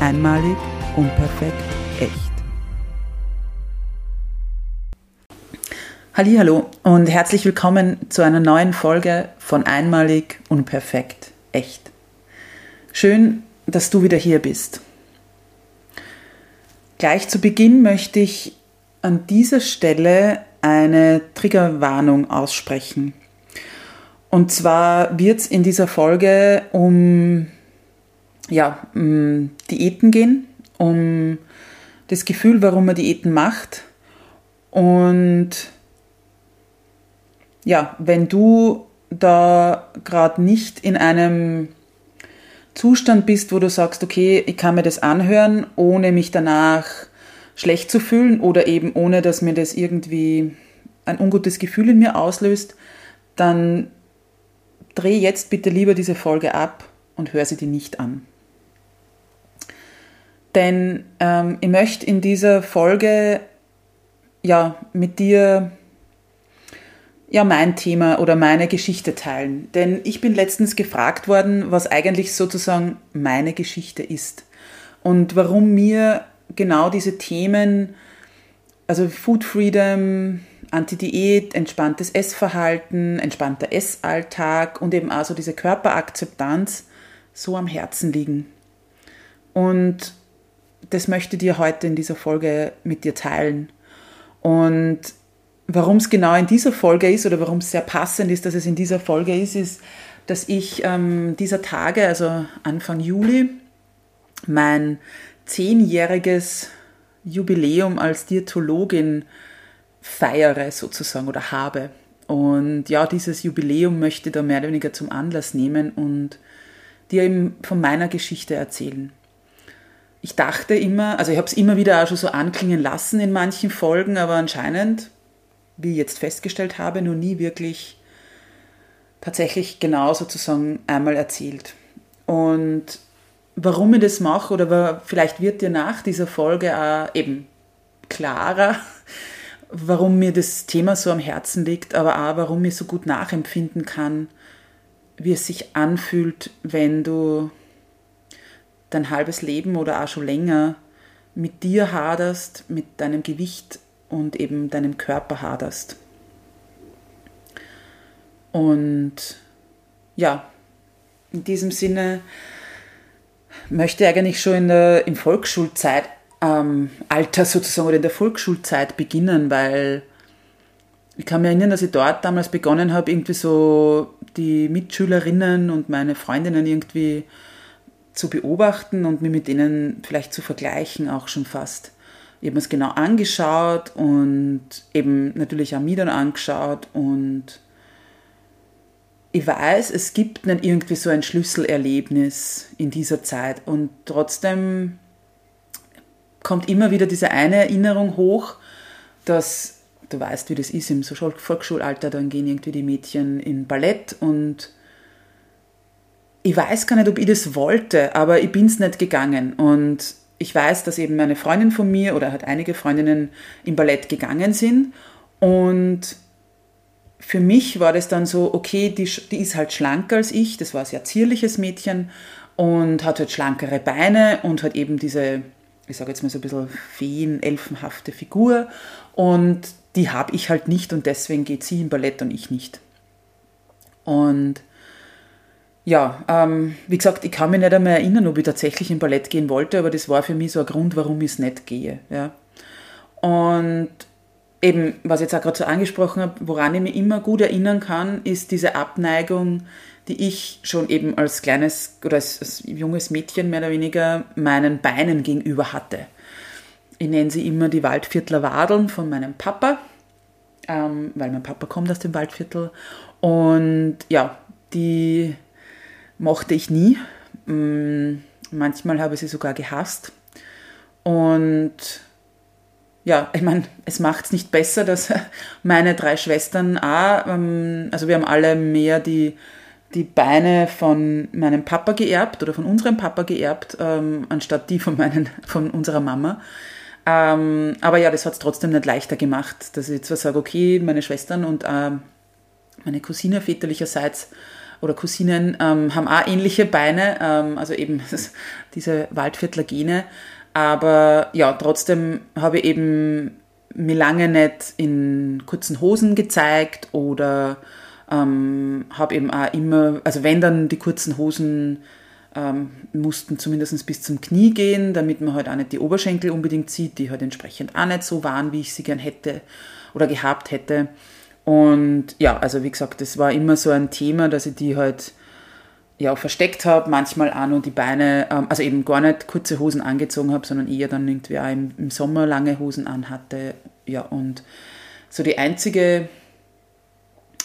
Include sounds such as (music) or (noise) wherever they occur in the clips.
Einmalig, unperfekt, echt. Hallo und herzlich willkommen zu einer neuen Folge von Einmalig, unperfekt, echt. Schön, dass du wieder hier bist. Gleich zu Beginn möchte ich an dieser Stelle eine Triggerwarnung aussprechen. Und zwar wird es in dieser Folge um ja, um Diäten gehen, um das Gefühl, warum man Diäten macht. Und ja, wenn du da gerade nicht in einem Zustand bist, wo du sagst, okay, ich kann mir das anhören, ohne mich danach schlecht zu fühlen oder eben ohne, dass mir das irgendwie ein ungutes Gefühl in mir auslöst, dann dreh jetzt bitte lieber diese Folge ab und hör sie dir nicht an. Denn ähm, ich möchte in dieser Folge ja mit dir ja mein Thema oder meine Geschichte teilen. Denn ich bin letztens gefragt worden, was eigentlich sozusagen meine Geschichte ist und warum mir genau diese Themen, also Food Freedom, Anti-Diät, entspanntes Essverhalten, entspannter Essalltag und eben also diese Körperakzeptanz so am Herzen liegen. Und das möchte ich dir heute in dieser Folge mit dir teilen. Und warum es genau in dieser Folge ist oder warum es sehr passend ist, dass es in dieser Folge ist, ist, dass ich ähm, dieser Tage, also Anfang Juli, mein zehnjähriges Jubiläum als Diätologin feiere sozusagen oder habe. Und ja, dieses Jubiläum möchte ich da mehr oder weniger zum Anlass nehmen und dir eben von meiner Geschichte erzählen ich dachte immer, also ich habe es immer wieder auch schon so anklingen lassen in manchen Folgen, aber anscheinend, wie ich jetzt festgestellt habe, nur nie wirklich tatsächlich genau sozusagen einmal erzählt. Und warum ich das mache, oder vielleicht wird dir nach dieser Folge auch eben klarer, warum mir das Thema so am Herzen liegt, aber auch warum ich so gut nachempfinden kann, wie es sich anfühlt, wenn du dein halbes Leben oder auch schon länger mit dir haderst, mit deinem Gewicht und eben deinem Körper haderst. Und ja, in diesem Sinne möchte ich eigentlich schon in der, im Volksschulzeit ähm, Alter sozusagen oder in der Volksschulzeit beginnen, weil ich kann mich erinnern, dass ich dort damals begonnen habe, irgendwie so die Mitschülerinnen und meine Freundinnen irgendwie zu beobachten und mir mit denen vielleicht zu vergleichen, auch schon fast. Ich habe mir es genau angeschaut und eben natürlich auch mir dann angeschaut und ich weiß, es gibt nicht irgendwie so ein Schlüsselerlebnis in dieser Zeit und trotzdem kommt immer wieder diese eine Erinnerung hoch, dass du weißt, wie das ist im Volksschulalter, dann gehen irgendwie die Mädchen in Ballett und ich weiß gar nicht, ob ich das wollte, aber ich bin es nicht gegangen. Und ich weiß, dass eben eine Freundin von mir oder hat einige Freundinnen im Ballett gegangen sind. Und für mich war das dann so, okay, die, die ist halt schlanker als ich. Das war ein sehr zierliches Mädchen und hat halt schlankere Beine und hat eben diese, ich sage jetzt mal so ein bisschen feen, elfenhafte Figur. Und die habe ich halt nicht und deswegen geht sie im Ballett und ich nicht. Und ja, ähm, wie gesagt, ich kann mich nicht einmal erinnern, ob ich tatsächlich im Ballett gehen wollte, aber das war für mich so ein Grund, warum ich es nicht gehe. Ja. Und eben, was ich jetzt auch gerade so angesprochen habe, woran ich mich immer gut erinnern kann, ist diese Abneigung, die ich schon eben als kleines oder als, als junges Mädchen mehr oder weniger meinen Beinen gegenüber hatte. Ich nenne sie immer die Waldviertler Wadeln von meinem Papa, ähm, weil mein Papa kommt aus dem Waldviertel. Und ja, die mochte ich nie. Mm, manchmal habe ich sie sogar gehasst. Und ja, ich meine, es macht es nicht besser, dass (laughs) meine drei Schwestern auch, ähm, also wir haben alle mehr die, die Beine von meinem Papa geerbt oder von unserem Papa geerbt, ähm, anstatt die von, meinen, von unserer Mama. Ähm, aber ja, das hat es trotzdem nicht leichter gemacht, dass ich zwar sage, okay, meine Schwestern und äh, meine Cousine väterlicherseits oder Cousinen ähm, haben auch ähnliche Beine, ähm, also eben (laughs) diese Waldviertler Gene. Aber ja, trotzdem habe ich eben mir lange nicht in kurzen Hosen gezeigt oder ähm, habe eben auch immer, also wenn dann die kurzen Hosen ähm, mussten zumindest bis zum Knie gehen, damit man halt auch nicht die Oberschenkel unbedingt sieht, die halt entsprechend auch nicht so waren, wie ich sie gern hätte oder gehabt hätte. Und ja, also wie gesagt, das war immer so ein Thema, dass ich die halt ja, versteckt habe, manchmal auch nur die Beine, ähm, also eben gar nicht kurze Hosen angezogen habe, sondern eher dann irgendwie auch im, im Sommer lange Hosen anhatte. Ja, und so die einzige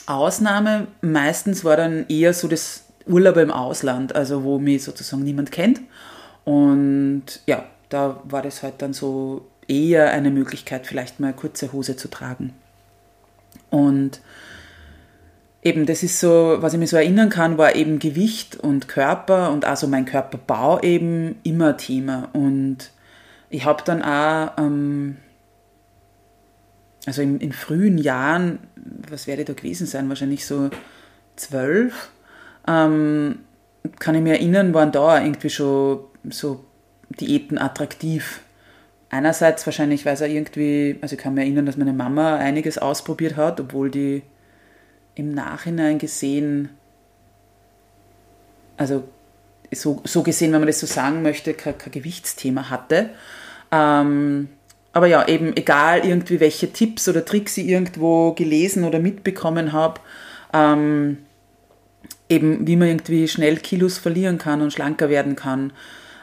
Ausnahme meistens war dann eher so das Urlaub im Ausland, also wo mich sozusagen niemand kennt. Und ja, da war das halt dann so eher eine Möglichkeit, vielleicht mal kurze Hose zu tragen. Und eben, das ist so, was ich mir so erinnern kann, war eben Gewicht und Körper und also mein Körperbau eben immer Thema. Und ich habe dann auch, ähm, also in, in, frühen Jahren, was werde ich da gewesen sein, wahrscheinlich so zwölf, ähm, kann ich mir erinnern, waren da irgendwie schon so Diäten attraktiv. Einerseits wahrscheinlich, weil auch irgendwie, also ich kann mir erinnern, dass meine Mama einiges ausprobiert hat, obwohl die im Nachhinein gesehen, also so, so gesehen, wenn man das so sagen möchte, kein, kein Gewichtsthema hatte. Ähm, aber ja, eben egal irgendwie, welche Tipps oder Tricks ich irgendwo gelesen oder mitbekommen habe, ähm, eben wie man irgendwie schnell Kilos verlieren kann und schlanker werden kann,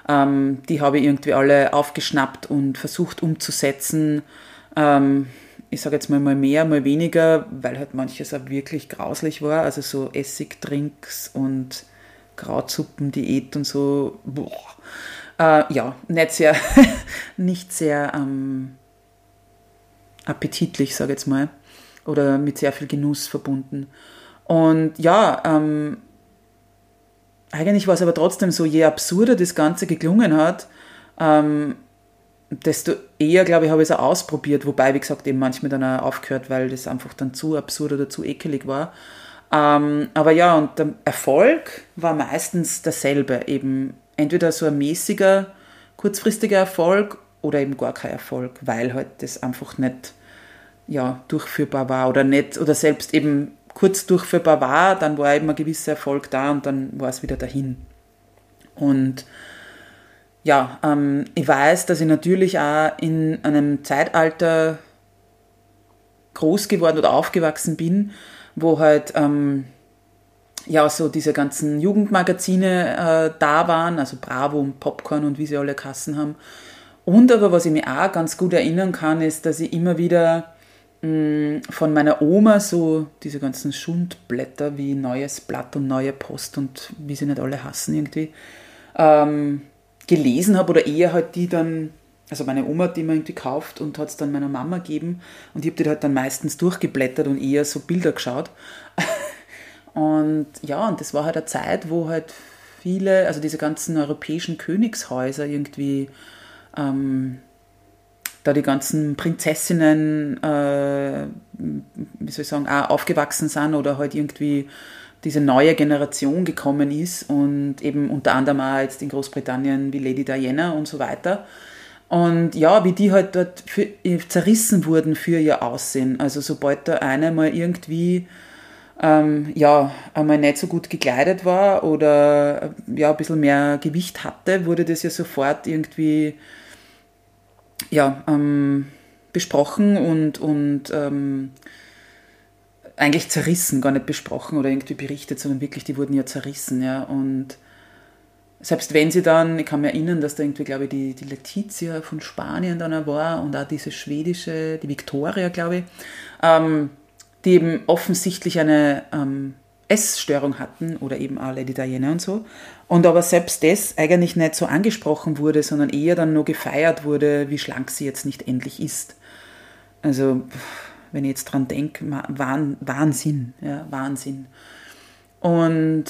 ähm, die habe ich irgendwie alle aufgeschnappt und versucht umzusetzen. Ähm, ich sage jetzt mal, mal mehr, mal weniger, weil halt manches auch wirklich grauslich war. Also so Essigdrinks und Krautsuppen-Diät und so. Äh, ja, nicht sehr, (laughs) nicht sehr ähm, appetitlich, sage ich jetzt mal. Oder mit sehr viel Genuss verbunden. Und ja, ähm, eigentlich war es aber trotzdem so, je absurder das Ganze geklungen hat, ähm, desto eher, glaube ich, habe ich es auch ausprobiert, wobei, wie gesagt, eben manchmal dann auch aufgehört, weil das einfach dann zu absurd oder zu ekelig war. Ähm, aber ja, und der Erfolg war meistens derselbe, eben entweder so ein mäßiger, kurzfristiger Erfolg oder eben gar kein Erfolg, weil halt das einfach nicht ja, durchführbar war oder nicht, oder selbst eben kurz durchführbar war, dann war eben ein gewisser Erfolg da und dann war es wieder dahin. Und ja, ähm, ich weiß, dass ich natürlich auch in einem Zeitalter groß geworden oder aufgewachsen bin, wo halt ähm, ja so diese ganzen Jugendmagazine äh, da waren, also Bravo und Popcorn und wie sie alle Kassen haben. Und aber was ich mir auch ganz gut erinnern kann, ist, dass ich immer wieder von meiner Oma so diese ganzen Schundblätter wie Neues Blatt und Neue Post und wie sie nicht alle hassen irgendwie, ähm, gelesen habe oder eher halt die dann, also meine Oma hat die immer irgendwie gekauft und hat es dann meiner Mama gegeben und ich habe die halt dann meistens durchgeblättert und eher so Bilder geschaut. (laughs) und ja, und das war halt eine Zeit, wo halt viele, also diese ganzen europäischen Königshäuser irgendwie ähm, da die ganzen Prinzessinnen, äh, wie soll ich sagen, auch aufgewachsen sind oder halt irgendwie diese neue Generation gekommen ist und eben unter anderem auch jetzt in Großbritannien wie Lady Diana und so weiter. Und ja, wie die halt dort für, zerrissen wurden für ihr Aussehen. Also sobald da eine mal irgendwie ähm, ja, einmal nicht so gut gekleidet war oder ja, ein bisschen mehr Gewicht hatte, wurde das ja sofort irgendwie ja, ähm, besprochen und, und ähm, eigentlich zerrissen, gar nicht besprochen oder irgendwie berichtet, sondern wirklich, die wurden ja zerrissen, ja. Und selbst wenn sie dann, ich kann mich erinnern, dass da irgendwie, glaube ich, die, die Letizia von Spanien dann war und auch diese schwedische, die Victoria, glaube ich, ähm, die eben offensichtlich eine ähm, Essstörung hatten oder eben auch Lady Diana und so. Und aber selbst das eigentlich nicht so angesprochen wurde, sondern eher dann nur gefeiert wurde, wie schlank sie jetzt nicht endlich ist. Also, wenn ich jetzt dran denke, Wahnsinn, ja, Wahnsinn. Und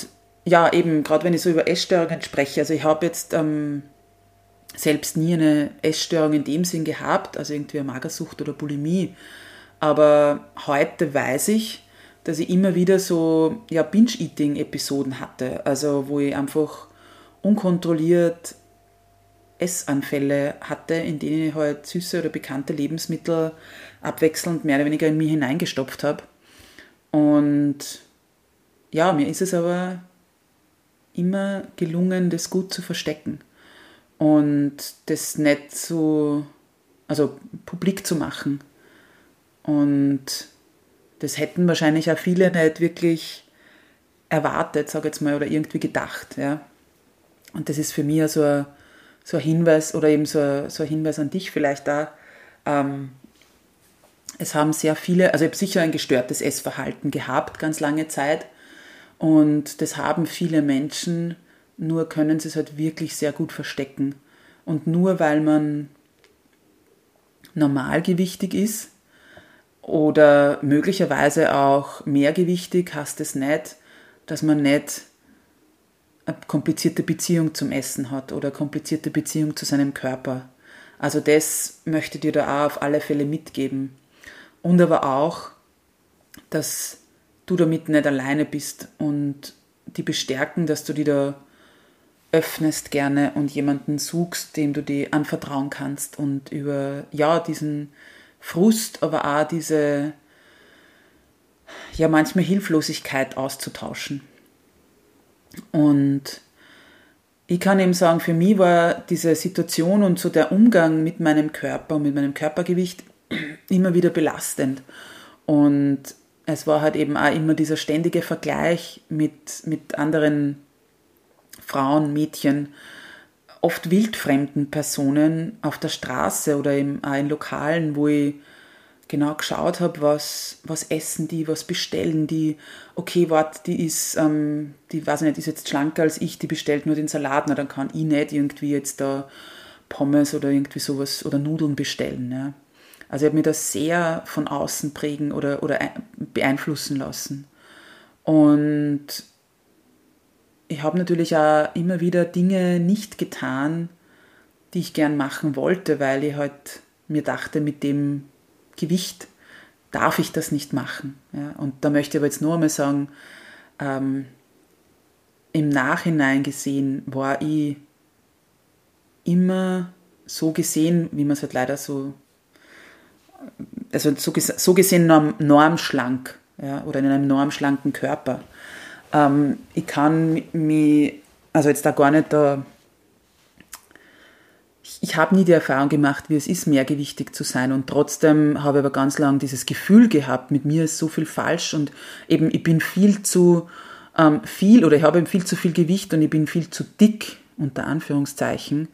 ja, eben, gerade wenn ich so über Essstörungen spreche, also ich habe jetzt ähm, selbst nie eine Essstörung in dem Sinn gehabt, also irgendwie eine Magersucht oder Bulimie. Aber heute weiß ich, dass ich immer wieder so ja, Binge-Eating-Episoden hatte, also wo ich einfach unkontrolliert Essanfälle hatte, in denen ich halt süße oder bekannte Lebensmittel abwechselnd mehr oder weniger in mir hineingestopft habe. Und ja, mir ist es aber immer gelungen, das gut zu verstecken und das nicht so, also publik zu machen. Und das hätten wahrscheinlich auch viele nicht wirklich erwartet, sage ich jetzt mal, oder irgendwie gedacht. Ja. Und das ist für mich so ein, so ein Hinweis oder eben so ein, so ein Hinweis an dich vielleicht da. Ähm, es haben sehr viele, also ich habe sicher ein gestörtes Essverhalten gehabt, ganz lange Zeit. Und das haben viele Menschen, nur können sie es halt wirklich sehr gut verstecken. Und nur weil man normalgewichtig ist oder möglicherweise auch mehrgewichtig, heißt es nicht, dass man nicht eine komplizierte Beziehung zum Essen hat oder eine komplizierte Beziehung zu seinem Körper. Also das möchte dir da auch auf alle Fälle mitgeben. Und aber auch, dass du damit nicht alleine bist und die bestärken, dass du die da öffnest gerne und jemanden suchst, dem du die anvertrauen kannst und über ja diesen Frust, aber auch diese ja manchmal Hilflosigkeit auszutauschen. Und ich kann eben sagen, für mich war diese Situation und so der Umgang mit meinem Körper und mit meinem Körpergewicht (clears throat) immer wieder belastend. Und es war halt eben auch immer dieser ständige Vergleich mit, mit anderen Frauen, Mädchen, oft wildfremden Personen auf der Straße oder eben auch in Lokalen, wo ich genau geschaut habe, was, was essen die, was bestellen die. Okay, warte, die ist, ähm, die weiß ich nicht, ist jetzt schlanker als ich, die bestellt nur den Salat, na, dann kann ich nicht irgendwie jetzt da Pommes oder irgendwie sowas oder Nudeln bestellen. Ja. Also ich habe mich da sehr von außen prägen oder, oder beeinflussen lassen. Und ich habe natürlich auch immer wieder Dinge nicht getan, die ich gern machen wollte, weil ich halt mir dachte, mit dem Gewicht darf ich das nicht machen. Ja, und da möchte ich aber jetzt nur einmal sagen, ähm, im Nachhinein gesehen war ich immer so gesehen, wie man es halt leider so also so, so gesehen norm, normschlank ja, oder in einem normschlanken Körper. Ähm, ich kann mich, also jetzt da gar nicht da, ich, habe nie die Erfahrung gemacht, wie es ist, mehrgewichtig zu sein und trotzdem habe ich aber ganz lange dieses Gefühl gehabt, mit mir ist so viel falsch und eben ich bin viel zu ähm, viel oder ich habe eben viel zu viel Gewicht und ich bin viel zu dick, unter Anführungszeichen,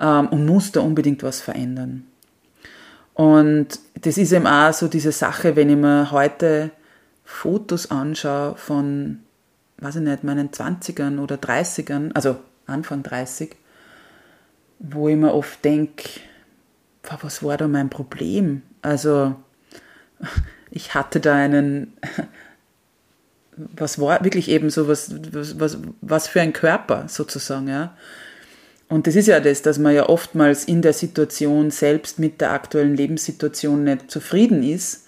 ähm, und muss da unbedingt was verändern. Und das ist eben auch so diese Sache, wenn ich mir heute Fotos anschaue von, weiß ich nicht, meinen 20ern oder 30ern, also Anfang 30, wo ich mir oft denke, was war da mein Problem? Also (laughs) ich hatte da einen, was war wirklich eben so, was, was, was für ein Körper sozusagen, ja. Und das ist ja das, dass man ja oftmals in der Situation selbst mit der aktuellen Lebenssituation nicht zufrieden ist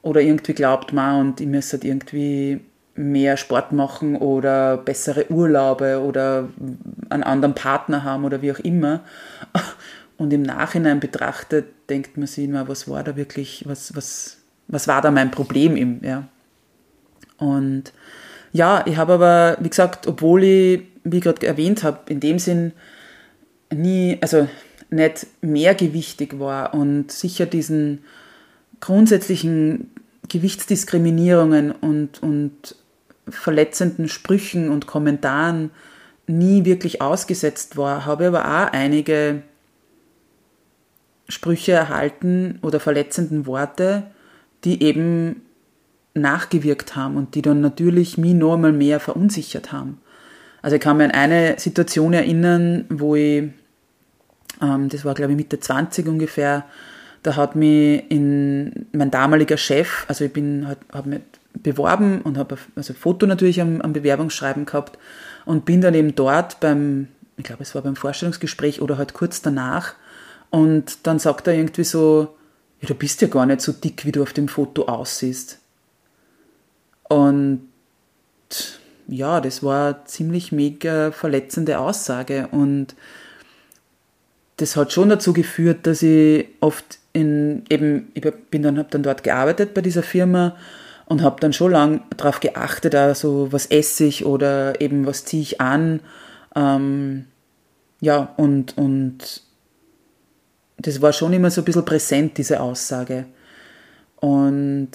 oder irgendwie glaubt man und ich müsste halt irgendwie mehr Sport machen oder bessere Urlaube oder einen anderen Partner haben oder wie auch immer. Und im Nachhinein betrachtet denkt man sich immer, was war da wirklich, was, was, was war da mein Problem im, ja. Und ja, ich habe aber, wie gesagt, obwohl ich, wie ich gerade erwähnt habe, in dem Sinn nie, also nicht mehrgewichtig war und sicher diesen grundsätzlichen Gewichtsdiskriminierungen und, und verletzenden Sprüchen und Kommentaren nie wirklich ausgesetzt war, habe aber auch einige Sprüche erhalten oder verletzenden Worte, die eben nachgewirkt haben und die dann natürlich mich noch einmal mehr verunsichert haben. Also ich kann mir an eine Situation erinnern, wo ich, ähm, das war glaube ich Mitte 20 ungefähr, da hat mich in, mein damaliger Chef, also ich bin, habe mich beworben und habe also ein Foto natürlich am, am Bewerbungsschreiben gehabt und bin dann eben dort beim, ich glaube es war beim Vorstellungsgespräch oder halt kurz danach und dann sagt er irgendwie so, ja, du bist ja gar nicht so dick, wie du auf dem Foto aussiehst. Und ja, das war eine ziemlich mega verletzende Aussage und das hat schon dazu geführt, dass ich oft in eben, ich bin dann, habe dann dort gearbeitet bei dieser Firma und habe dann schon lange darauf geachtet, also was esse ich oder eben was ziehe ich an. Ähm, ja, und, und das war schon immer so ein bisschen präsent, diese Aussage. Und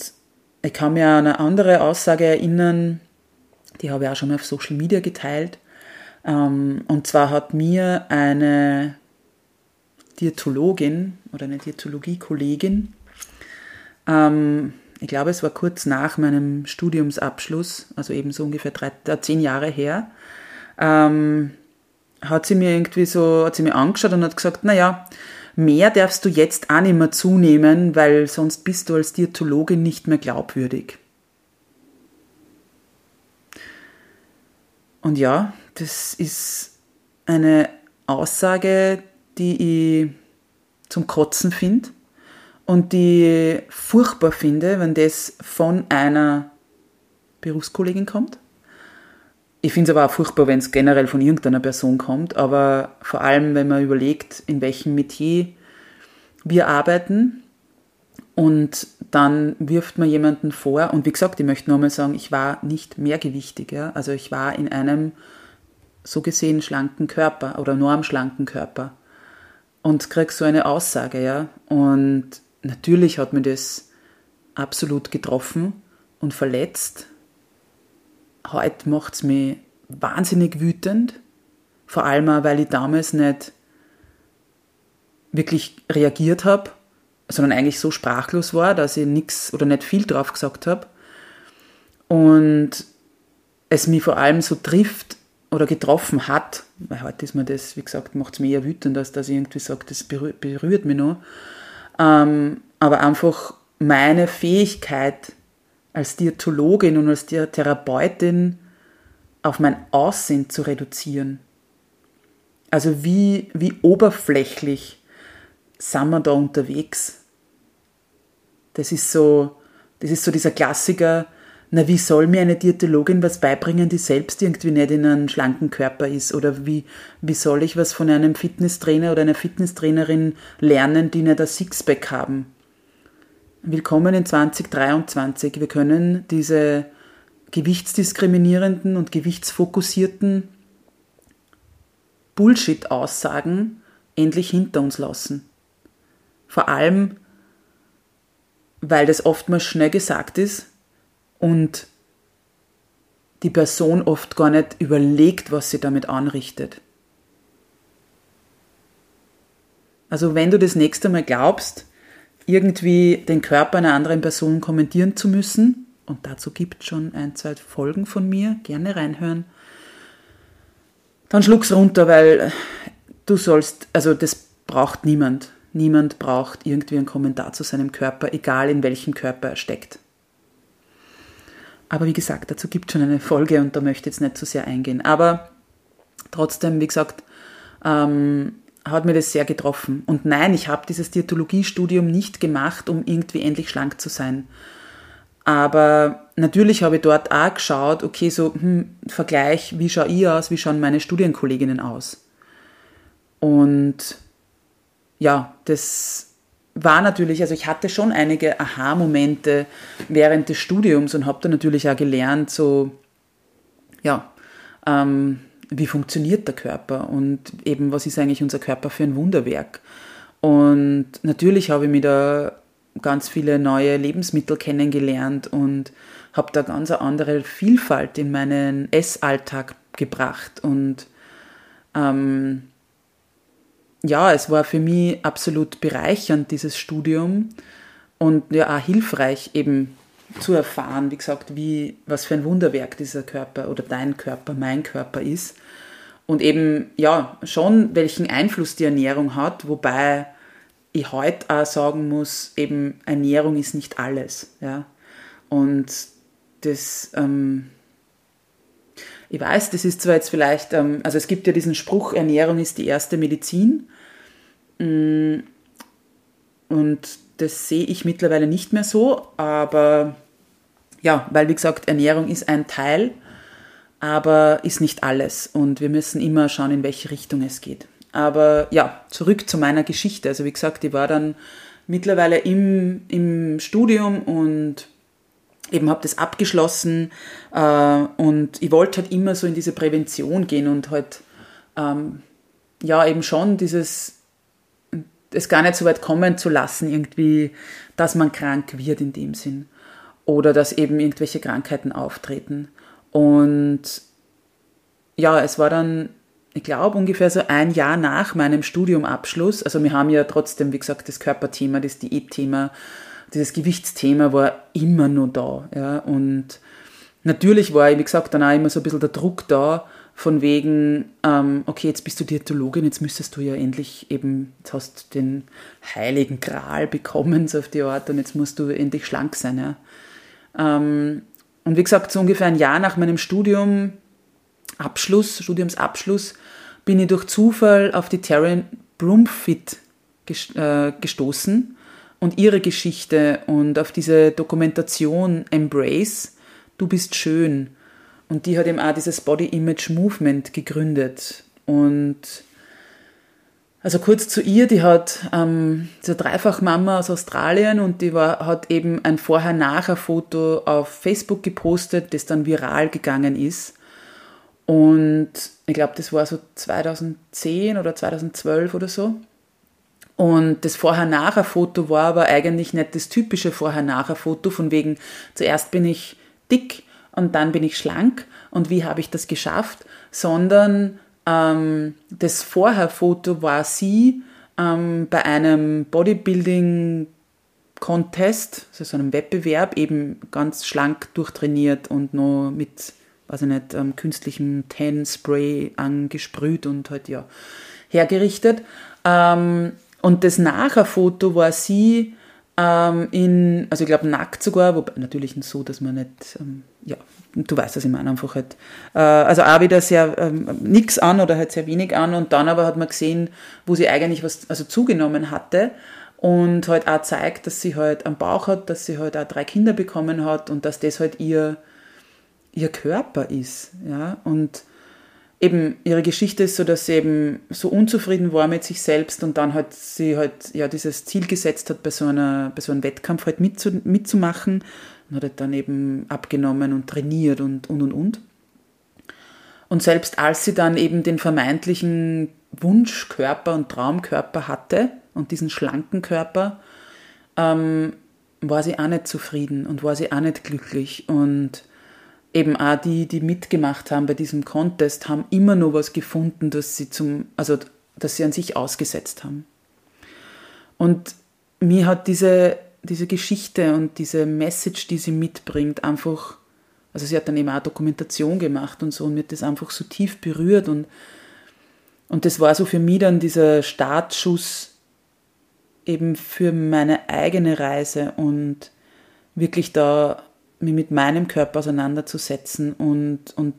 ich kann mir an eine andere Aussage erinnern, die habe ich auch schon mal auf Social Media geteilt. Ähm, und zwar hat mir eine Diätologin oder eine Diätologie-Kollegin, ähm, ich glaube, es war kurz nach meinem Studiumsabschluss, also eben so ungefähr drei, äh, zehn Jahre her, ähm, hat sie mir irgendwie so, hat sie mir angeschaut und hat gesagt, naja, mehr darfst du jetzt auch nicht mehr zunehmen, weil sonst bist du als Diätologin nicht mehr glaubwürdig. Und ja, das ist eine Aussage, die ich zum Kotzen finde und die furchtbar finde, wenn das von einer Berufskollegin kommt. Ich finde es aber auch furchtbar, wenn es generell von irgendeiner Person kommt, aber vor allem, wenn man überlegt, in welchem Metier wir arbeiten und dann wirft man jemanden vor, und wie gesagt, ich möchte nochmal sagen, ich war nicht mehrgewichtig, ja? also ich war in einem so gesehen schlanken Körper oder normschlanken Körper und krieg so eine Aussage, ja. Und natürlich hat mir das absolut getroffen und verletzt. Heute macht es mich wahnsinnig wütend, vor allem auch, weil ich damals nicht wirklich reagiert habe, sondern eigentlich so sprachlos war, dass ich nichts oder nicht viel drauf gesagt habe. Und es mich vor allem so trifft, oder getroffen hat, weil heute ist mir das, wie gesagt, macht es mir eher wütend, als dass ich irgendwie sage, das berührt, berührt mich noch. Ähm, aber einfach meine Fähigkeit als Diätologin und als Therapeutin auf mein Aussehen zu reduzieren. Also wie, wie oberflächlich sind wir da unterwegs? Das ist so, das ist so dieser Klassiker, na, wie soll mir eine Diätologin was beibringen, die selbst irgendwie nicht in einem schlanken Körper ist? Oder wie, wie soll ich was von einem Fitnesstrainer oder einer Fitnesstrainerin lernen, die nicht ein Sixpack haben? Willkommen in 2023. Wir können diese gewichtsdiskriminierenden und gewichtsfokussierten Bullshit-Aussagen endlich hinter uns lassen. Vor allem, weil das oftmals schnell gesagt ist und die Person oft gar nicht überlegt, was sie damit anrichtet. Also wenn du das nächste Mal glaubst, irgendwie den Körper einer anderen Person kommentieren zu müssen, und dazu gibt es schon ein, zwei Folgen von mir, gerne reinhören, dann schluck's runter, weil du sollst, also das braucht niemand. Niemand braucht irgendwie einen Kommentar zu seinem Körper, egal in welchem Körper er steckt. Aber wie gesagt, dazu gibt es schon eine Folge und da möchte ich jetzt nicht zu so sehr eingehen. Aber trotzdem, wie gesagt, ähm, hat mir das sehr getroffen. Und nein, ich habe dieses Diätologiestudium nicht gemacht, um irgendwie endlich schlank zu sein. Aber natürlich habe ich dort auch geschaut, okay, so hm, Vergleich, wie schaue ich aus, wie schauen meine Studienkolleginnen aus. Und ja, das war natürlich, also ich hatte schon einige Aha-Momente während des Studiums und habe da natürlich auch gelernt, so, ja, ähm, wie funktioniert der Körper und eben, was ist eigentlich unser Körper für ein Wunderwerk. Und natürlich habe ich mir da ganz viele neue Lebensmittel kennengelernt und habe da ganz eine andere Vielfalt in meinen Essalltag gebracht. Und ähm, ja, es war für mich absolut bereichernd, dieses Studium und ja auch hilfreich eben zu erfahren, wie gesagt, wie, was für ein Wunderwerk dieser Körper oder dein Körper, mein Körper ist. Und eben, ja, schon welchen Einfluss die Ernährung hat, wobei ich heute auch sagen muss, eben Ernährung ist nicht alles. Ja? Und das, ähm, ich weiß, das ist zwar jetzt vielleicht, ähm, also es gibt ja diesen Spruch, Ernährung ist die erste Medizin. Mm, und das sehe ich mittlerweile nicht mehr so, aber ja, weil wie gesagt, Ernährung ist ein Teil, aber ist nicht alles. Und wir müssen immer schauen, in welche Richtung es geht. Aber ja, zurück zu meiner Geschichte. Also wie gesagt, ich war dann mittlerweile im, im Studium und eben habe das abgeschlossen äh, und ich wollte halt immer so in diese Prävention gehen und halt ähm, ja eben schon dieses es gar nicht so weit kommen zu lassen irgendwie, dass man krank wird in dem Sinn oder dass eben irgendwelche Krankheiten auftreten und ja, es war dann ich glaube, ungefähr so ein Jahr nach meinem Studiumabschluss, also wir haben ja trotzdem, wie gesagt, das Körperthema, das Diätthema, dieses Gewichtsthema war immer nur da. Ja? Und natürlich war, wie gesagt, dann auch immer so ein bisschen der Druck da, von wegen, ähm, okay, jetzt bist du Diätologin, jetzt müsstest du ja endlich eben, jetzt hast du den heiligen Gral bekommen, so auf die Art, und jetzt musst du endlich schlank sein. Ja? Ähm, und wie gesagt, so ungefähr ein Jahr nach meinem Studium Abschluss, Studiumsabschluss, bin ich durch Zufall auf die Taryn Brumfit äh, gestoßen und ihre Geschichte und auf diese Dokumentation Embrace, Du bist schön. Und die hat eben auch dieses Body Image Movement gegründet. Und also kurz zu ihr, die hat ähm, diese Dreifachmama aus Australien und die war, hat eben ein Vorher-Nachher-Foto auf Facebook gepostet, das dann viral gegangen ist. Und ich glaube, das war so 2010 oder 2012 oder so. Und das Vorher-Nachher-Foto war aber eigentlich nicht das typische Vorher-Nachher-Foto, von wegen, zuerst bin ich dick und dann bin ich schlank und wie habe ich das geschafft, sondern ähm, das Vorher-Foto war sie ähm, bei einem Bodybuilding Contest, also so einem Wettbewerb, eben ganz schlank durchtrainiert und noch mit weiß ich nicht, ähm, künstlichem Tan-Spray angesprüht und halt ja hergerichtet. Ähm, und das Nachher-Foto war sie ähm, in, also ich glaube nackt sogar, wobei natürlich so, dass man nicht, ähm, ja, du weißt, was ich meine, einfach halt, äh, also auch wieder sehr ähm, nix an oder halt sehr wenig an und dann aber hat man gesehen, wo sie eigentlich was, also zugenommen hatte und halt auch zeigt, dass sie halt am Bauch hat, dass sie halt auch drei Kinder bekommen hat und dass das halt ihr ihr Körper ist. Ja? Und eben ihre Geschichte ist so, dass sie eben so unzufrieden war mit sich selbst und dann halt sie halt ja dieses Ziel gesetzt hat, bei so, einer, bei so einem Wettkampf halt mitzu, mitzumachen und hat halt dann eben abgenommen und trainiert und und und und. Und selbst als sie dann eben den vermeintlichen Wunschkörper und Traumkörper hatte und diesen schlanken Körper, ähm, war sie auch nicht zufrieden und war sie auch nicht glücklich und eben auch die, die mitgemacht haben bei diesem Contest, haben immer nur was gefunden, dass sie zum, also dass sie an sich ausgesetzt haben. Und mir hat diese, diese Geschichte und diese Message, die sie mitbringt, einfach, also sie hat dann eben auch Dokumentation gemacht und so und mir hat das einfach so tief berührt und, und das war so für mich dann dieser Startschuss eben für meine eigene Reise und wirklich da mich mit meinem Körper auseinanderzusetzen und, und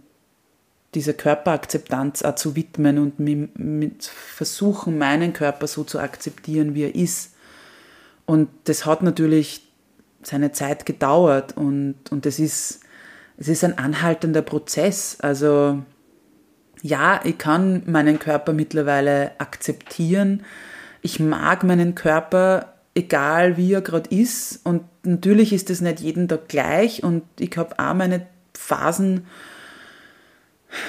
diese Körperakzeptanz auch zu widmen und mit versuchen, meinen Körper so zu akzeptieren, wie er ist. Und das hat natürlich seine Zeit gedauert und, und es, ist, es ist ein anhaltender Prozess. Also ja, ich kann meinen Körper mittlerweile akzeptieren. Ich mag meinen Körper egal wie er gerade ist. Und natürlich ist es nicht jeden Tag gleich. Und ich habe auch meine Phasen,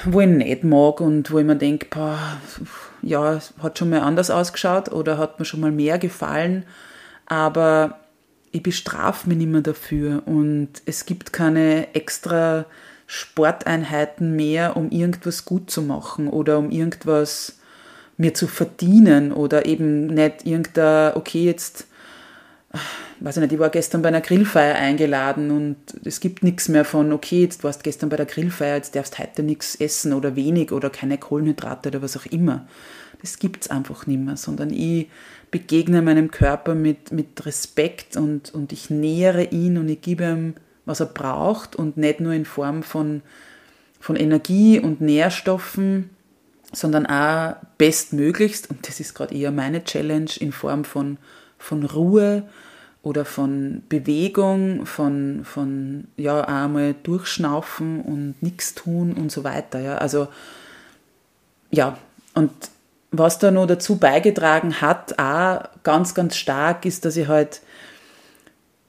wo ich nicht mag und wo ich mir denke, ja, hat schon mal anders ausgeschaut oder hat mir schon mal mehr gefallen, aber ich bestrafe mich nicht mehr dafür. Und es gibt keine extra Sporteinheiten mehr, um irgendwas gut zu machen oder um irgendwas mir zu verdienen oder eben nicht irgendein, okay, jetzt weiß ich nicht, ich war gestern bei einer Grillfeier eingeladen und es gibt nichts mehr von, okay, jetzt warst gestern bei der Grillfeier, jetzt darfst heute nichts essen oder wenig oder keine Kohlenhydrate oder was auch immer. Das gibt es einfach nicht mehr, sondern ich begegne meinem Körper mit, mit Respekt und, und ich nähere ihn und ich gebe ihm, was er braucht und nicht nur in Form von, von Energie und Nährstoffen, sondern auch bestmöglichst, und das ist gerade eher meine Challenge, in Form von, von Ruhe, oder von Bewegung, von, von ja, einmal durchschnaufen und nichts tun und so weiter. Ja. Also ja, und was da noch dazu beigetragen hat, auch ganz, ganz stark, ist, dass ich halt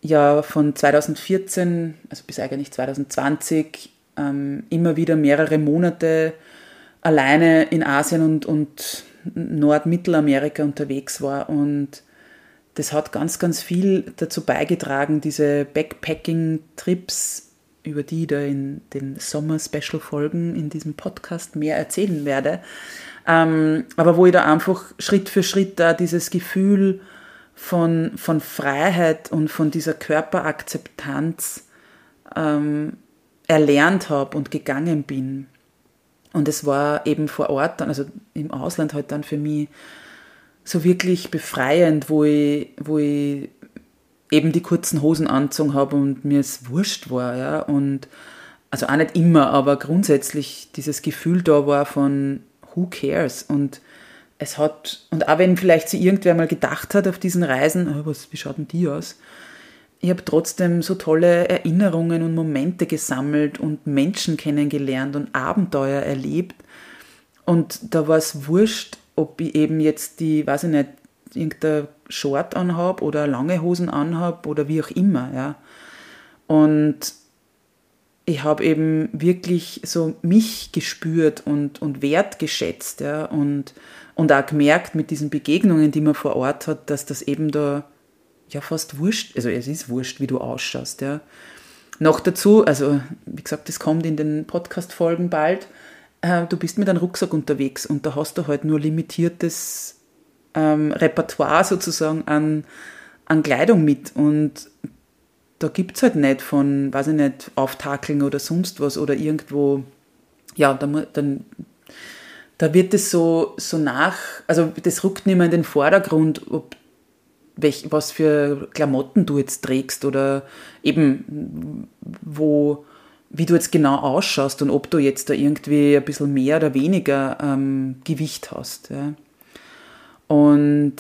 ja von 2014, also bis eigentlich 2020, ähm, immer wieder mehrere Monate alleine in Asien und, und Nord-Mittelamerika unterwegs war und das hat ganz, ganz viel dazu beigetragen, diese Backpacking-Trips, über die ich da in den Sommer-Special-Folgen in diesem Podcast mehr erzählen werde. Ähm, aber wo ich da einfach Schritt für Schritt da dieses Gefühl von, von Freiheit und von dieser Körperakzeptanz ähm, erlernt habe und gegangen bin. Und es war eben vor Ort, also im Ausland halt dann für mich so wirklich befreiend, wo ich, wo ich eben die kurzen Hosen angezogen habe und mir es wurscht war, ja, und also auch nicht immer, aber grundsätzlich dieses Gefühl da war von who cares und es hat, und auch wenn vielleicht sie irgendwer mal gedacht hat auf diesen Reisen, oh, was, wie schaut denn die aus? Ich habe trotzdem so tolle Erinnerungen und Momente gesammelt und Menschen kennengelernt und Abenteuer erlebt. Und da war es wurscht, ob ich eben jetzt die, weiß ich nicht, irgendein Short anhab oder lange Hosen anhab oder wie auch immer, ja. Und ich habe eben wirklich so mich gespürt und, und wertgeschätzt, ja, und, und auch gemerkt mit diesen Begegnungen, die man vor Ort hat, dass das eben da ja fast wurscht, also es ist wurscht, wie du ausschaust, ja. Noch dazu, also wie gesagt, das kommt in den Podcast-Folgen bald, äh, du bist mit einem Rucksack unterwegs und da hast du halt nur limitiertes ähm, Repertoire sozusagen an, an Kleidung mit. Und da gibt es halt nicht von, weiß ich nicht, Auftakeln oder sonst was oder irgendwo, ja, da, dann, da wird es so, so nach, also das rückt nicht mehr in den Vordergrund, ob welch, was für Klamotten du jetzt trägst oder eben wo, wie du jetzt genau ausschaust und ob du jetzt da irgendwie ein bisschen mehr oder weniger ähm, Gewicht hast. Ja. Und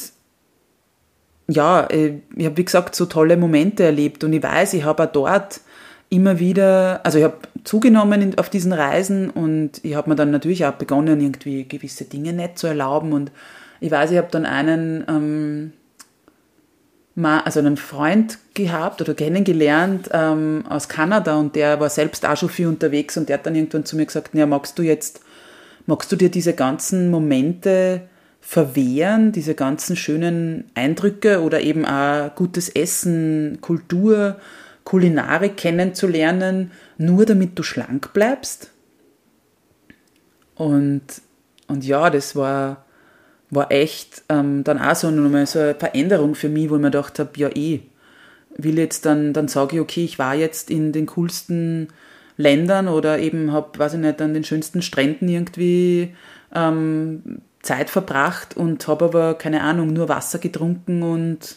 ja, äh, ich habe wie gesagt so tolle Momente erlebt und ich weiß, ich habe auch dort immer wieder, also ich habe zugenommen auf diesen Reisen und ich habe mir dann natürlich auch begonnen, irgendwie gewisse Dinge nicht zu erlauben und ich weiß, ich habe dann einen ähm, also einen Freund gehabt oder kennengelernt ähm, aus Kanada und der war selbst auch schon viel unterwegs und der hat dann irgendwann zu mir gesagt, ja, magst du jetzt, magst du dir diese ganzen Momente verwehren, diese ganzen schönen Eindrücke oder eben auch gutes Essen, Kultur, Kulinarik kennenzulernen, nur damit du schlank bleibst? Und, und ja, das war, war echt ähm, dann auch so, nochmal so eine Veränderung für mich, wo ich mir gedacht habe, ja eh, will jetzt dann, dann sage ich, okay, ich war jetzt in den coolsten Ländern oder eben habe, weiß ich nicht, an den schönsten Stränden irgendwie ähm, Zeit verbracht und habe aber, keine Ahnung, nur Wasser getrunken und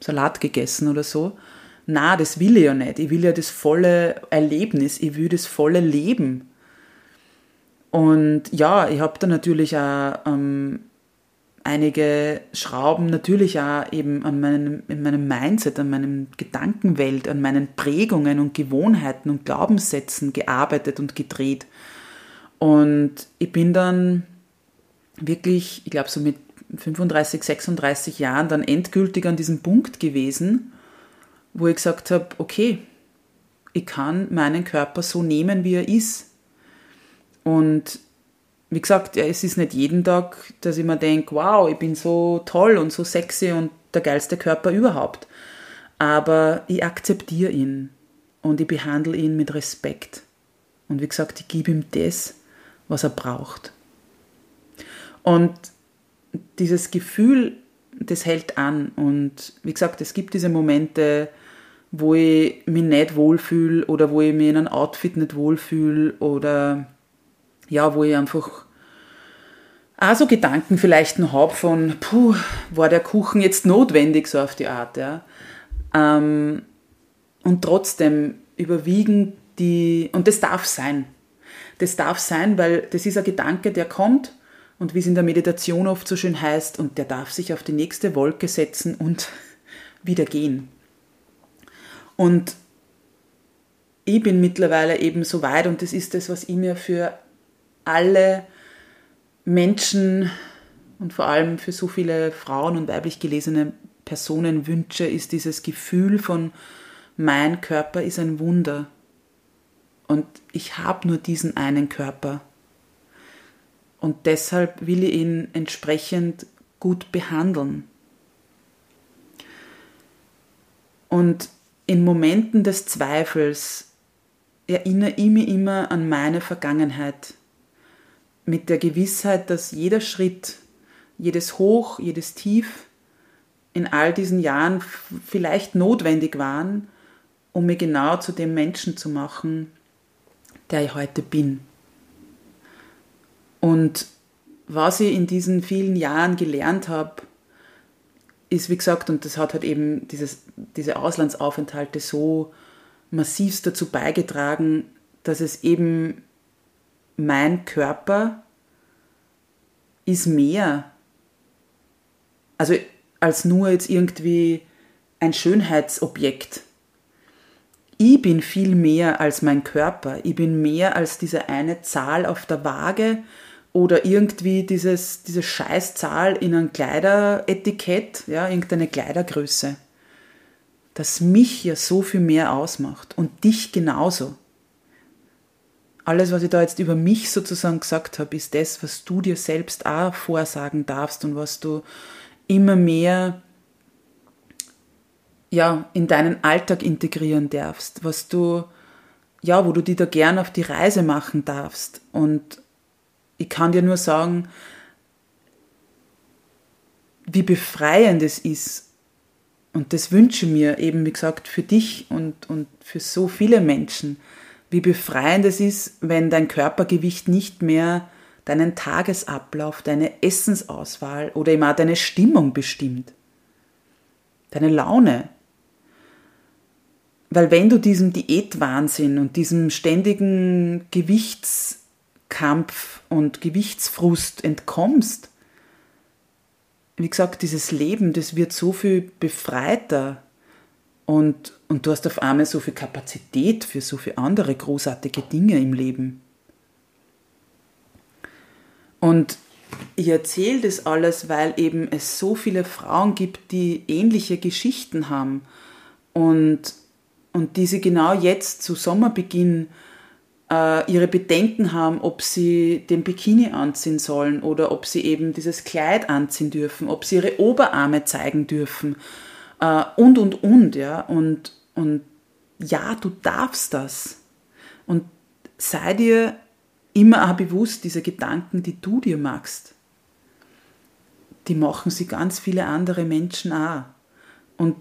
Salat gegessen oder so. Na, das will ich ja nicht. Ich will ja das volle Erlebnis, ich will das volle Leben. Und ja, ich habe da natürlich auch ähm, einige Schrauben natürlich auch eben an meinem, in meinem Mindset, an meinem Gedankenwelt, an meinen Prägungen und Gewohnheiten und Glaubenssätzen gearbeitet und gedreht. Und ich bin dann wirklich, ich glaube so mit 35, 36 Jahren dann endgültig an diesem Punkt gewesen, wo ich gesagt habe, okay, ich kann meinen Körper so nehmen, wie er ist Und wie gesagt, ja, es ist nicht jeden Tag, dass ich mir denke, wow, ich bin so toll und so sexy und der geilste Körper überhaupt. Aber ich akzeptiere ihn und ich behandle ihn mit Respekt. Und wie gesagt, ich gebe ihm das, was er braucht. Und dieses Gefühl, das hält an. Und wie gesagt, es gibt diese Momente, wo ich mich nicht wohlfühle oder wo ich mich in einem Outfit nicht wohlfühle oder ja, wo ich einfach auch so Gedanken vielleicht noch habe von, puh, war der Kuchen jetzt notwendig, so auf die Art, ja. Ähm, und trotzdem überwiegen die, und das darf sein. Das darf sein, weil das ist ein Gedanke, der kommt und wie es in der Meditation oft so schön heißt, und der darf sich auf die nächste Wolke setzen und (laughs) wieder gehen. Und ich bin mittlerweile eben so weit und das ist das, was ich mir für alle Menschen und vor allem für so viele Frauen und weiblich gelesene Personen wünsche, ist dieses Gefühl von mein Körper ist ein Wunder und ich habe nur diesen einen Körper. Und deshalb will ich ihn entsprechend gut behandeln. Und in Momenten des Zweifels erinnere ich mich immer an meine Vergangenheit mit der Gewissheit, dass jeder Schritt, jedes Hoch, jedes Tief in all diesen Jahren vielleicht notwendig waren, um mich genau zu dem Menschen zu machen, der ich heute bin. Und was ich in diesen vielen Jahren gelernt habe, ist, wie gesagt, und das hat halt eben dieses, diese Auslandsaufenthalte so massivst dazu beigetragen, dass es eben mein Körper ist mehr, also als nur jetzt irgendwie ein Schönheitsobjekt. Ich bin viel mehr als mein Körper. Ich bin mehr als diese eine Zahl auf der Waage oder irgendwie dieses, diese Scheißzahl in einem Kleideretikett, ja, irgendeine Kleidergröße, das mich ja so viel mehr ausmacht und dich genauso. Alles, was ich da jetzt über mich sozusagen gesagt habe, ist das, was du dir selbst auch vorsagen darfst und was du immer mehr ja, in deinen Alltag integrieren darfst, was du, ja, wo du dich da gern auf die Reise machen darfst und ich kann dir nur sagen, wie befreiend es ist. Und das wünsche mir eben, wie gesagt, für dich und, und für so viele Menschen, wie befreiend es ist, wenn dein Körpergewicht nicht mehr deinen Tagesablauf, deine Essensauswahl oder immer deine Stimmung bestimmt. Deine Laune. Weil wenn du diesem Diätwahnsinn und diesem ständigen Gewichts Kampf und Gewichtsfrust entkommst, wie gesagt, dieses Leben, das wird so viel befreiter und, und du hast auf einmal so viel Kapazität für so viele andere großartige Dinge im Leben. Und ich erzähle das alles, weil eben es so viele Frauen gibt, die ähnliche Geschichten haben und, und diese genau jetzt zu Sommerbeginn äh, ihre Bedenken haben, ob sie den Bikini anziehen sollen oder ob sie eben dieses Kleid anziehen dürfen, ob sie ihre Oberarme zeigen dürfen äh, und, und, und, ja. Und, und ja, du darfst das. Und sei dir immer auch bewusst, diese Gedanken, die du dir machst, die machen sie ganz viele andere Menschen auch. Und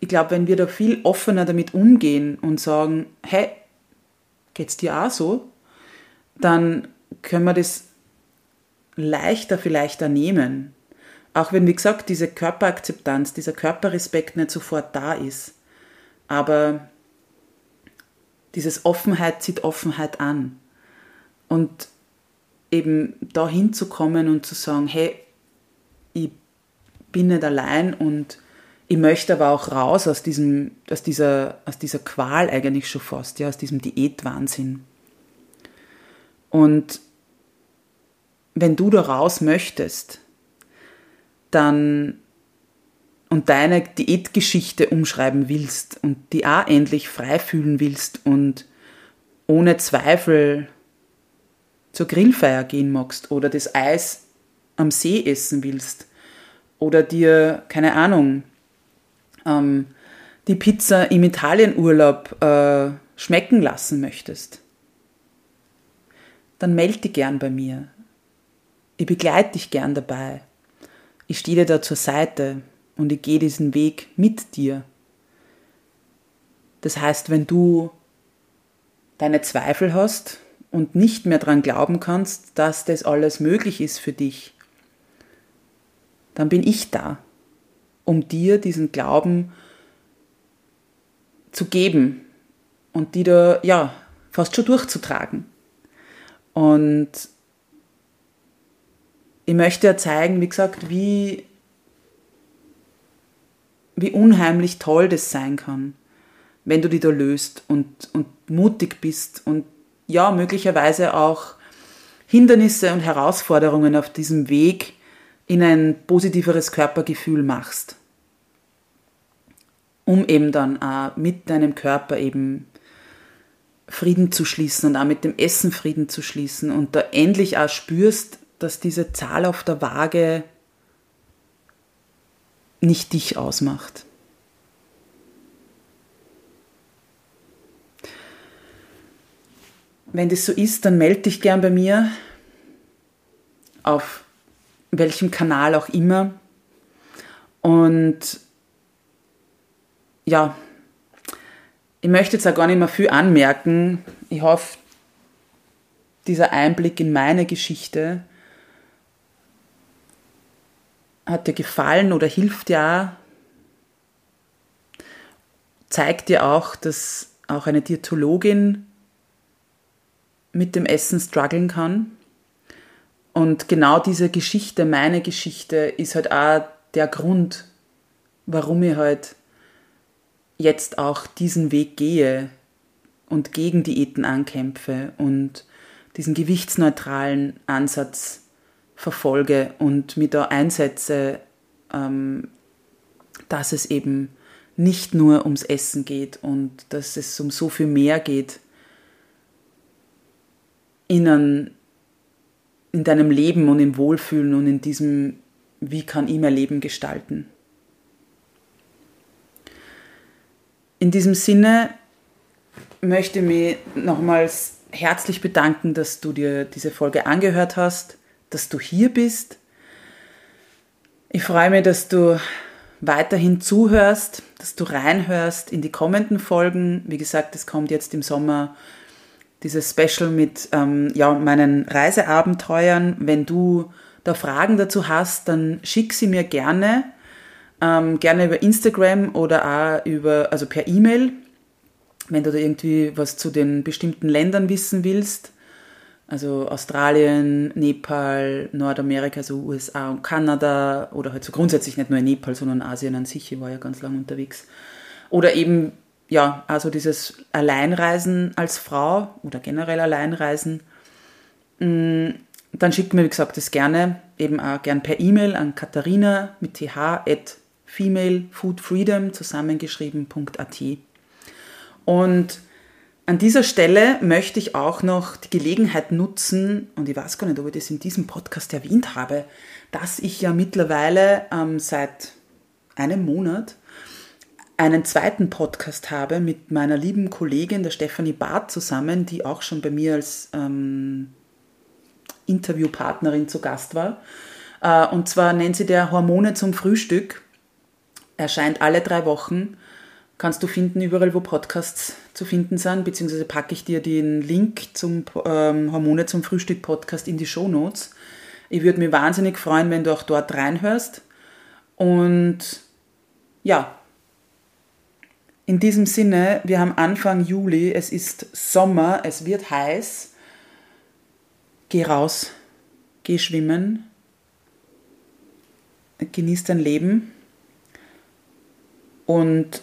ich glaube, wenn wir da viel offener damit umgehen und sagen, hey, geht es dir auch so, dann können wir das leichter vielleicht ernehmen. Auch wenn, wie gesagt, diese Körperakzeptanz, dieser Körperrespekt nicht sofort da ist. Aber dieses Offenheit zieht Offenheit an. Und eben dahin zu kommen und zu sagen, hey, ich bin nicht allein und ich möchte aber auch raus aus, diesem, aus, dieser, aus dieser Qual eigentlich schon fast, ja, aus diesem Diätwahnsinn. Und wenn du da raus möchtest, dann und deine Diätgeschichte umschreiben willst und die auch endlich frei fühlen willst und ohne Zweifel zur Grillfeier gehen magst oder das Eis am See essen willst oder dir, keine Ahnung, ähm, die Pizza im Italienurlaub äh, schmecken lassen möchtest, dann melde dich gern bei mir. Ich begleite dich gern dabei. Ich stehe dir da zur Seite und ich gehe diesen Weg mit dir. Das heißt, wenn du deine Zweifel hast und nicht mehr daran glauben kannst, dass das alles möglich ist für dich, dann bin ich da, um dir diesen Glauben zu geben und die da, ja, fast schon durchzutragen. Und ich möchte ja zeigen, wie gesagt, wie, wie unheimlich toll das sein kann, wenn du dich da löst und, und mutig bist und ja, möglicherweise auch Hindernisse und Herausforderungen auf diesem Weg in ein positiveres Körpergefühl machst. Um eben dann auch mit deinem Körper eben Frieden zu schließen und auch mit dem Essen Frieden zu schließen und da endlich auch spürst, dass diese Zahl auf der Waage nicht dich ausmacht. Wenn das so ist, dann melde dich gern bei mir auf welchem Kanal auch immer. Und ja, ich möchte jetzt auch gar nicht mehr viel anmerken. Ich hoffe, dieser Einblick in meine Geschichte hat dir gefallen oder hilft dir auch. Zeigt dir auch, dass auch eine Diätologin mit dem Essen strugglen kann. Und genau diese Geschichte, meine Geschichte, ist halt auch der Grund, warum ich halt jetzt auch diesen Weg gehe und gegen Diäten ankämpfe und diesen gewichtsneutralen Ansatz verfolge und mir da einsetze, ähm, dass es eben nicht nur ums Essen geht und dass es um so viel mehr geht in, ein, in deinem Leben und im Wohlfühlen und in diesem, wie kann ich mein Leben gestalten. In diesem Sinne möchte ich mich nochmals herzlich bedanken, dass du dir diese Folge angehört hast, dass du hier bist. Ich freue mich, dass du weiterhin zuhörst, dass du reinhörst in die kommenden Folgen. Wie gesagt, es kommt jetzt im Sommer dieses Special mit ähm, ja, meinen Reiseabenteuern. Wenn du da Fragen dazu hast, dann schick sie mir gerne ähm, gerne über Instagram oder auch über, also per E-Mail, wenn du da irgendwie was zu den bestimmten Ländern wissen willst. Also Australien, Nepal, Nordamerika, also USA und Kanada oder halt so grundsätzlich nicht nur in Nepal, sondern Asien an sich. Ich war ja ganz lange unterwegs. Oder eben, ja, also dieses Alleinreisen als Frau oder generell Alleinreisen. Mm, dann schickt mir, wie gesagt, das gerne, eben auch gern per E-Mail an katharina mit th femalefoodfreedom zusammengeschrieben.at. Und an dieser Stelle möchte ich auch noch die Gelegenheit nutzen, und ich weiß gar nicht, ob ich das in diesem Podcast erwähnt habe, dass ich ja mittlerweile ähm, seit einem Monat einen zweiten Podcast habe mit meiner lieben Kollegin, der Stefanie Barth, zusammen, die auch schon bei mir als ähm, Interviewpartnerin zu Gast war. Äh, und zwar nennt sie der Hormone zum Frühstück erscheint alle drei Wochen. Kannst du finden, überall, wo Podcasts zu finden sind, beziehungsweise packe ich dir den Link zum ähm, Hormone zum Frühstück Podcast in die Show Notes. Ich würde mich wahnsinnig freuen, wenn du auch dort reinhörst. Und ja, in diesem Sinne, wir haben Anfang Juli, es ist Sommer, es wird heiß. Geh raus, geh schwimmen, genieß dein Leben und